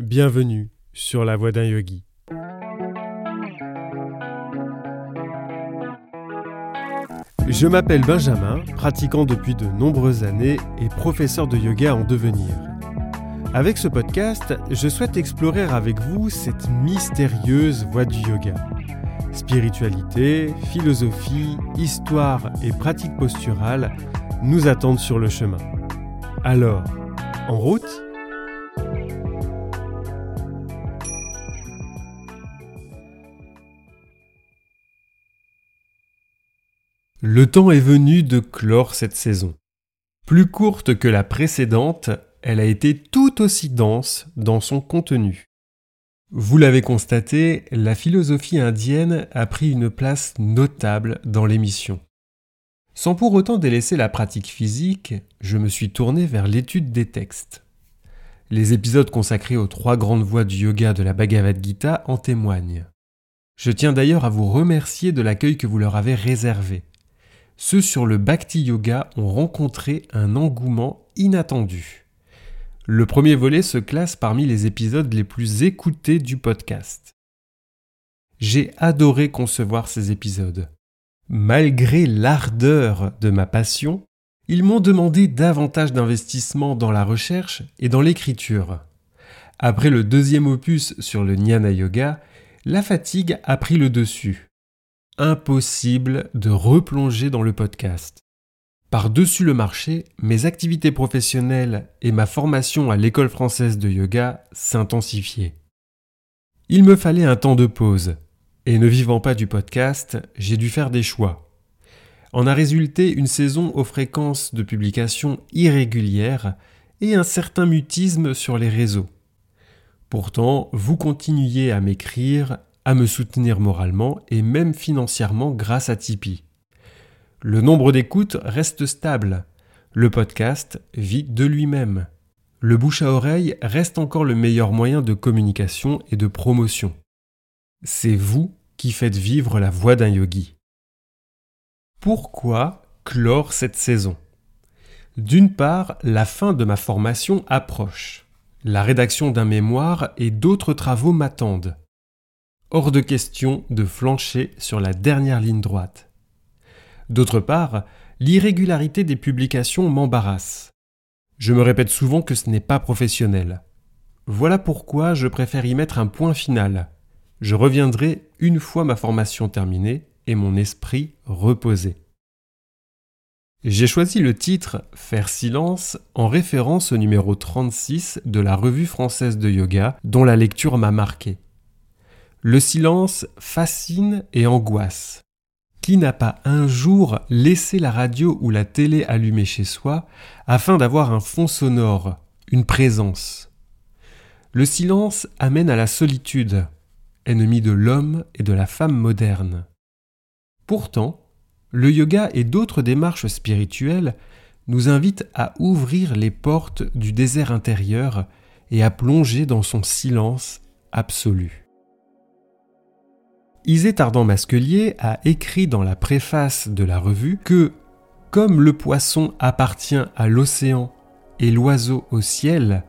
Bienvenue sur la voie d'un yogi. Je m'appelle Benjamin, pratiquant depuis de nombreuses années et professeur de yoga en devenir. Avec ce podcast, je souhaite explorer avec vous cette mystérieuse voie du yoga. Spiritualité, philosophie, histoire et pratique posturale nous attendent sur le chemin. Alors, en route? Le temps est venu de clore cette saison. Plus courte que la précédente, elle a été tout aussi dense dans son contenu. Vous l'avez constaté, la philosophie indienne a pris une place notable dans l'émission. Sans pour autant délaisser la pratique physique, je me suis tourné vers l'étude des textes. Les épisodes consacrés aux trois grandes voies du yoga de la Bhagavad Gita en témoignent. Je tiens d'ailleurs à vous remercier de l'accueil que vous leur avez réservé ceux sur le Bhakti Yoga ont rencontré un engouement inattendu. Le premier volet se classe parmi les épisodes les plus écoutés du podcast. J'ai adoré concevoir ces épisodes. Malgré l'ardeur de ma passion, ils m'ont demandé davantage d'investissement dans la recherche et dans l'écriture. Après le deuxième opus sur le Jnana Yoga, la fatigue a pris le dessus impossible de replonger dans le podcast. Par-dessus le marché, mes activités professionnelles et ma formation à l'école française de yoga s'intensifiaient. Il me fallait un temps de pause, et ne vivant pas du podcast, j'ai dû faire des choix. En a résulté une saison aux fréquences de publication irrégulières et un certain mutisme sur les réseaux. Pourtant, vous continuiez à m'écrire à me soutenir moralement et même financièrement grâce à Tipeee. Le nombre d'écoutes reste stable. Le podcast vit de lui-même. Le bouche à oreille reste encore le meilleur moyen de communication et de promotion. C'est vous qui faites vivre la voix d'un yogi. Pourquoi clore cette saison? D'une part, la fin de ma formation approche. La rédaction d'un mémoire et d'autres travaux m'attendent. Hors de question de flancher sur la dernière ligne droite. D'autre part, l'irrégularité des publications m'embarrasse. Je me répète souvent que ce n'est pas professionnel. Voilà pourquoi je préfère y mettre un point final. Je reviendrai une fois ma formation terminée et mon esprit reposé. J'ai choisi le titre Faire silence en référence au numéro 36 de la Revue française de yoga dont la lecture m'a marqué. Le silence fascine et angoisse. Qui n'a pas un jour laissé la radio ou la télé allumée chez soi afin d'avoir un fond sonore, une présence? Le silence amène à la solitude, ennemi de l'homme et de la femme moderne. Pourtant, le yoga et d'autres démarches spirituelles nous invitent à ouvrir les portes du désert intérieur et à plonger dans son silence absolu. Isée Tardant-Masquelier a écrit dans la préface de la revue que, comme le poisson appartient à l'océan et l'oiseau au ciel,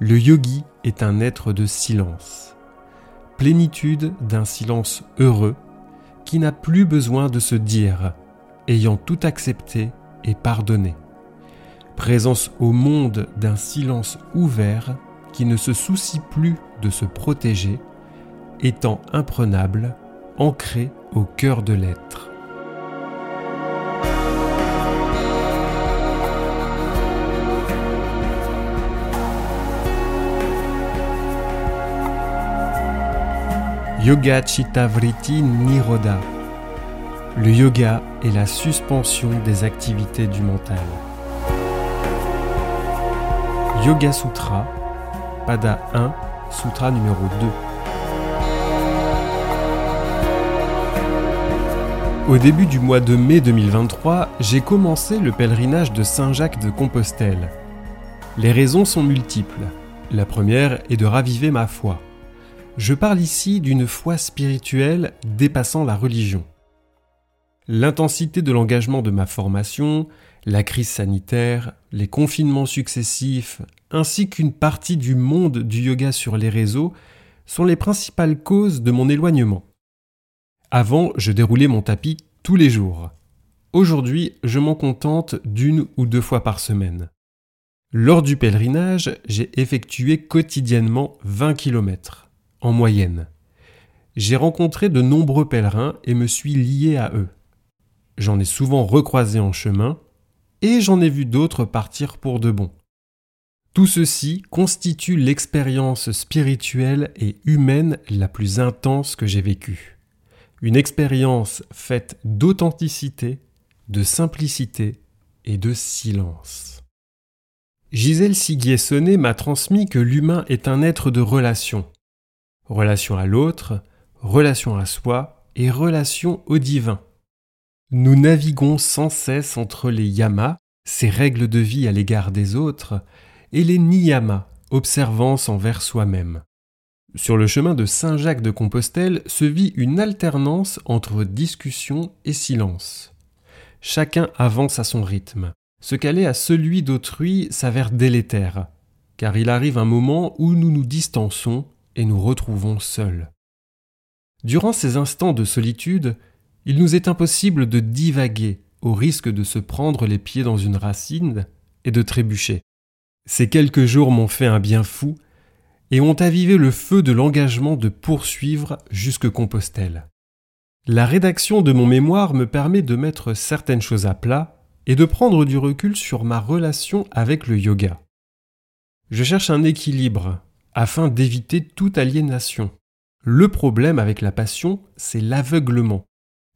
le yogi est un être de silence. Plénitude d'un silence heureux qui n'a plus besoin de se dire, ayant tout accepté et pardonné. Présence au monde d'un silence ouvert qui ne se soucie plus de se protéger, étant imprenable ancré au cœur de l'être. Yoga Chitta Vritti Niroda. Le yoga est la suspension des activités du mental. Yoga Sutra, Pada 1, Sutra numéro 2. Au début du mois de mai 2023, j'ai commencé le pèlerinage de Saint-Jacques de Compostelle. Les raisons sont multiples. La première est de raviver ma foi. Je parle ici d'une foi spirituelle dépassant la religion. L'intensité de l'engagement de ma formation, La crise sanitaire, les confinements successifs, ainsi qu'une partie du monde du yoga sur les réseaux sont les principales causes de mon éloignement. Avant, je déroulais mon tapis tous les jours. Aujourd'hui, je m'en contente d'une ou deux fois par semaine. Lors du pèlerinage, j'ai effectué quotidiennement 20 km, en moyenne. J'ai rencontré de nombreux pèlerins et me suis lié à eux. J'en ai souvent recroisé en chemin, et j'en ai vu d'autres partir pour de bon. Tout ceci constitue l'expérience spirituelle et humaine la plus intense que j'ai vécue. Une expérience faite d'authenticité, de simplicité et de silence. Gisèle Siguier-Sonnet m'a transmis que l'humain est un être de relation. Relation à l'autre, relation à soi et relation au divin. Nous naviguons sans cesse entre les yamas, ces règles de vie à l'égard des autres, et les niyamas, observance envers soi-même. Sur le chemin de Saint-Jacques de Compostelle se vit une alternance entre discussion et silence. Chacun avance à son rythme. Se caler à celui d'autrui s'avère délétère, car il arrive un moment où nous nous distançons et nous retrouvons seuls. Durant ces instants de solitude, il nous est impossible de divaguer au risque de se prendre les pieds dans une racine et de trébucher. Ces quelques jours m'ont fait un bien fou et ont avivé le feu de l'engagement de poursuivre jusque Compostelle. La rédaction de mon mémoire me permet de mettre certaines choses à plat et de prendre du recul sur ma relation avec le yoga. Je cherche un équilibre afin d'éviter toute aliénation. Le problème avec la passion, c'est l'aveuglement.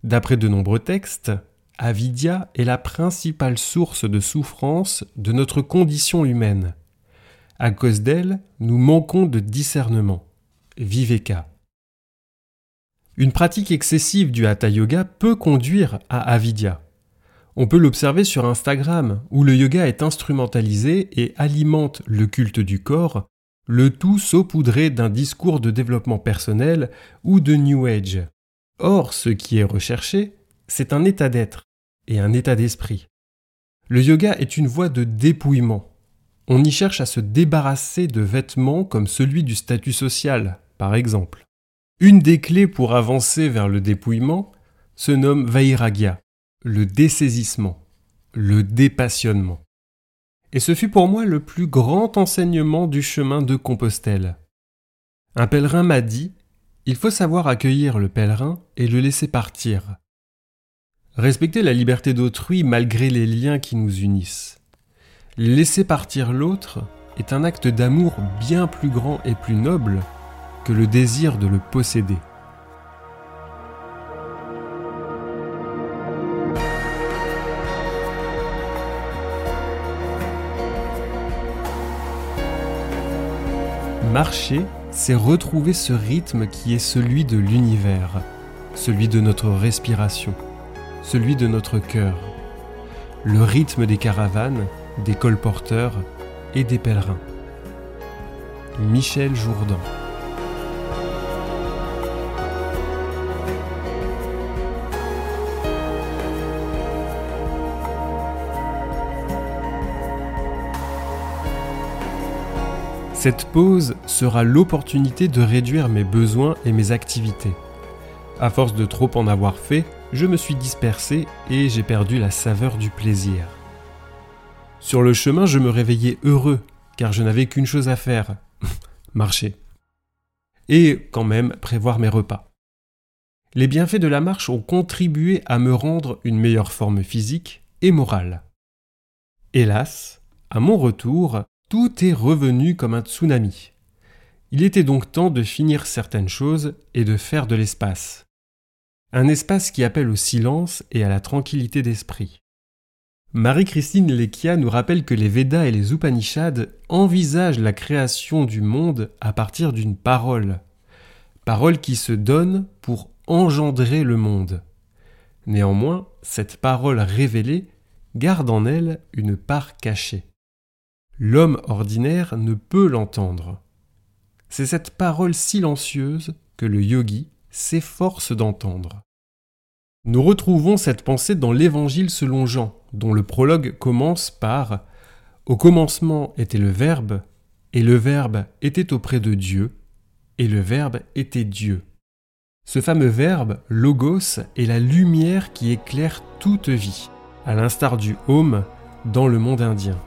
D'après de nombreux textes, avidya est la principale source de souffrance de notre condition humaine. À cause d'elle, nous manquons de discernement. Viveka. Une pratique excessive du hatha yoga peut conduire à avidya. On peut l'observer sur Instagram, où le yoga est instrumentalisé et alimente le culte du corps, le tout saupoudré d'un discours de développement personnel ou de New Age. Or, ce qui est recherché, c'est un état d'être et un état d'esprit. Le yoga est une voie de dépouillement. On y cherche à se débarrasser de vêtements comme celui du statut social, par exemple. Une des clés pour avancer vers le dépouillement se nomme Vairagya, le dessaisissement, le dépassionnement. Et ce fut pour moi le plus grand enseignement du chemin de Compostelle. Un pèlerin m'a dit Il faut savoir accueillir le pèlerin et le laisser partir. Respecter la liberté d'autrui malgré les liens qui nous unissent. Laisser partir l'autre est un acte d'amour bien plus grand et plus noble que le désir de le posséder. Marcher, c'est retrouver ce rythme qui est celui de l'univers, celui de notre respiration, celui de notre cœur, le rythme des caravanes, des colporteurs et des pèlerins. Michel Jourdan Cette pause sera l'opportunité de réduire mes besoins et mes activités. À force de trop en avoir fait, je me suis dispersé et j'ai perdu la saveur du plaisir. Sur le chemin, je me réveillais heureux, car je n'avais qu'une chose à faire marcher. Et quand même prévoir mes repas. Les bienfaits de la marche ont contribué à me rendre une meilleure forme physique et morale. Hélas, à mon retour, tout est revenu comme un tsunami. Il était donc temps de finir certaines choses et de faire de l'espace. Un espace qui appelle au silence et à la tranquillité d'esprit. Marie-Christine Lekia nous rappelle que les Védas et les Upanishads envisagent la création du monde à partir d'une parole. Parole qui se donne pour engendrer le monde. Néanmoins, cette parole révélée garde en elle une part cachée. L'homme ordinaire ne peut l'entendre. C'est cette parole silencieuse que le yogi s'efforce d'entendre. Nous retrouvons cette pensée dans l'Évangile selon Jean, dont le prologue commence par Au commencement était le Verbe, et le Verbe était auprès de Dieu, et le Verbe était Dieu. Ce fameux Verbe, Logos, est la lumière qui éclaire toute vie, à l'instar du Home dans le monde indien.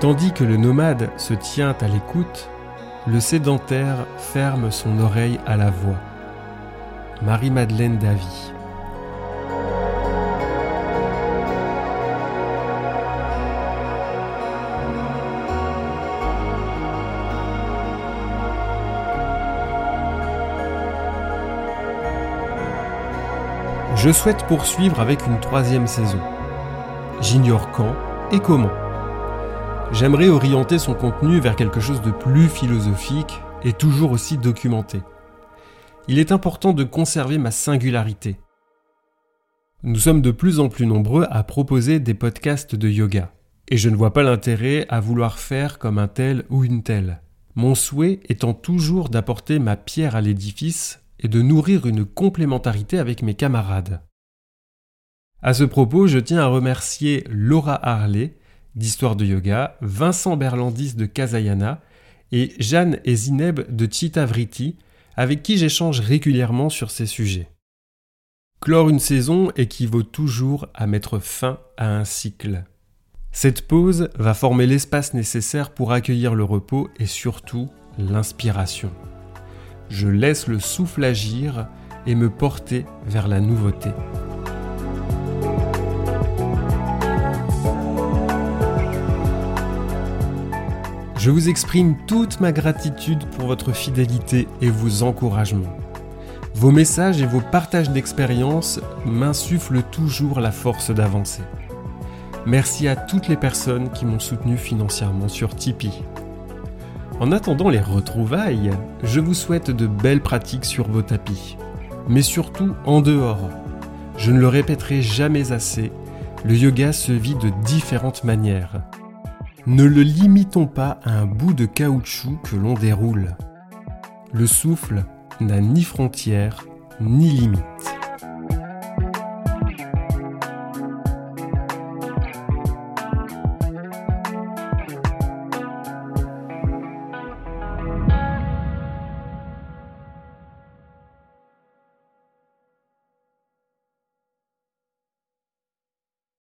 Tandis que le nomade se tient à l'écoute, le sédentaire ferme son oreille à la voix. Marie-Madeleine Davy. Je souhaite poursuivre avec une troisième saison. J'ignore quand et comment. J'aimerais orienter son contenu vers quelque chose de plus philosophique et toujours aussi documenté. Il est important de conserver ma singularité. Nous sommes de plus en plus nombreux à proposer des podcasts de yoga, et je ne vois pas l'intérêt à vouloir faire comme un tel ou une telle. Mon souhait étant toujours d'apporter ma pierre à l'édifice et de nourrir une complémentarité avec mes camarades. À ce propos, je tiens à remercier Laura Harley, d'Histoire de Yoga, Vincent Berlandis de Kazayana et Jeanne et Zineb de Chitavriti, avec qui j'échange régulièrement sur ces sujets. Clore une saison équivaut toujours à mettre fin à un cycle. Cette pause va former l'espace nécessaire pour accueillir le repos et surtout l'inspiration. Je laisse le souffle agir et me porter vers la nouveauté. Je vous exprime toute ma gratitude pour votre fidélité et vos encouragements. Vos messages et vos partages d'expériences m'insufflent toujours la force d'avancer. Merci à toutes les personnes qui m'ont soutenu financièrement sur Tipeee. En attendant les retrouvailles, je vous souhaite de belles pratiques sur vos tapis, mais surtout en dehors. Je ne le répéterai jamais assez, le yoga se vit de différentes manières. Ne le limitons pas à un bout de caoutchouc que l'on déroule. Le souffle n'a ni frontières ni limites.